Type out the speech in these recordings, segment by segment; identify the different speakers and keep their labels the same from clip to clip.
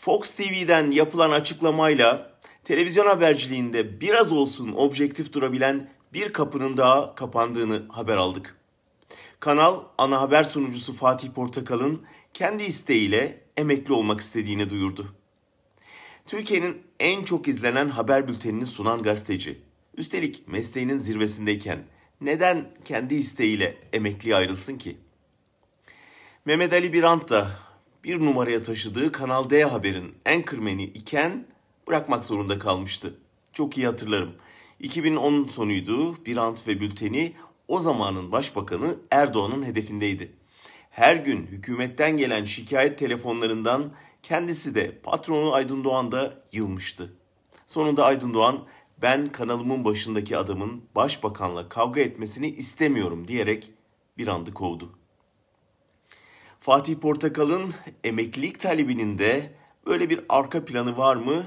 Speaker 1: Fox TV'den yapılan açıklamayla televizyon haberciliğinde biraz olsun objektif durabilen bir kapının daha kapandığını haber aldık. Kanal ana haber sunucusu Fatih Portakal'ın kendi isteğiyle emekli olmak istediğini duyurdu. Türkiye'nin en çok izlenen haber bültenini sunan gazeteci. Üstelik mesleğinin zirvesindeyken neden kendi isteğiyle emekliye ayrılsın ki? Mehmet Ali Birant da bir numaraya taşıdığı Kanal D Haber'in anchorman'i iken bırakmak zorunda kalmıştı. Çok iyi hatırlarım. 2010 sonuydu. Birant ve bülteni o zamanın başbakanı Erdoğan'ın hedefindeydi. Her gün hükümetten gelen şikayet telefonlarından kendisi de patronu Aydın Doğan da yılmıştı. Sonunda Aydın Doğan ben kanalımın başındaki adamın başbakanla kavga etmesini istemiyorum diyerek bir andı kovdu. Fatih Portakal'ın emeklilik talebinin de böyle bir arka planı var mı?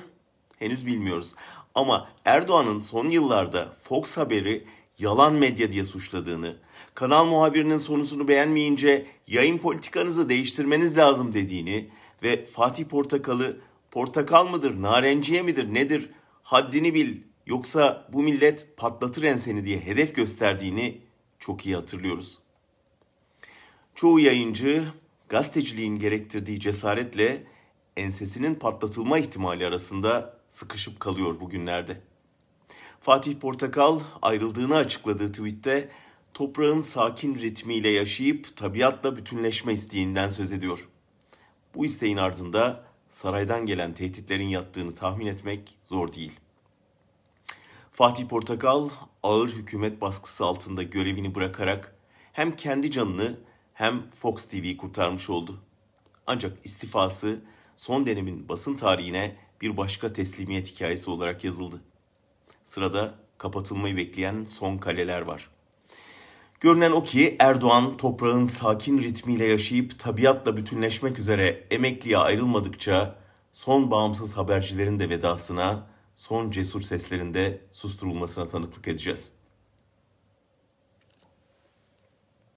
Speaker 1: Henüz bilmiyoruz. Ama Erdoğan'ın son yıllarda Fox Haber'i yalan medya diye suçladığını, kanal muhabirinin sonusunu beğenmeyince yayın politikanızı değiştirmeniz lazım dediğini ve Fatih Portakal'ı portakal mıdır, narenciye midir, nedir haddini bil yoksa bu millet patlatır enseni diye hedef gösterdiğini çok iyi hatırlıyoruz. Çoğu yayıncı gazeteciliğin gerektirdiği cesaretle ensesinin patlatılma ihtimali arasında sıkışıp kalıyor bugünlerde. Fatih Portakal ayrıldığını açıkladığı tweette toprağın sakin ritmiyle yaşayıp tabiatla bütünleşme isteğinden söz ediyor. Bu isteğin ardında saraydan gelen tehditlerin yattığını tahmin etmek zor değil. Fatih Portakal ağır hükümet baskısı altında görevini bırakarak hem kendi canını hem Fox TV'yi kurtarmış oldu. Ancak istifası son dönemin basın tarihine bir başka teslimiyet hikayesi olarak yazıldı. Sırada kapatılmayı bekleyen son kaleler var. Görünen o ki Erdoğan toprağın sakin ritmiyle yaşayıp tabiatla bütünleşmek üzere emekliye ayrılmadıkça son bağımsız habercilerin de vedasına, son cesur seslerin de susturulmasına tanıklık edeceğiz.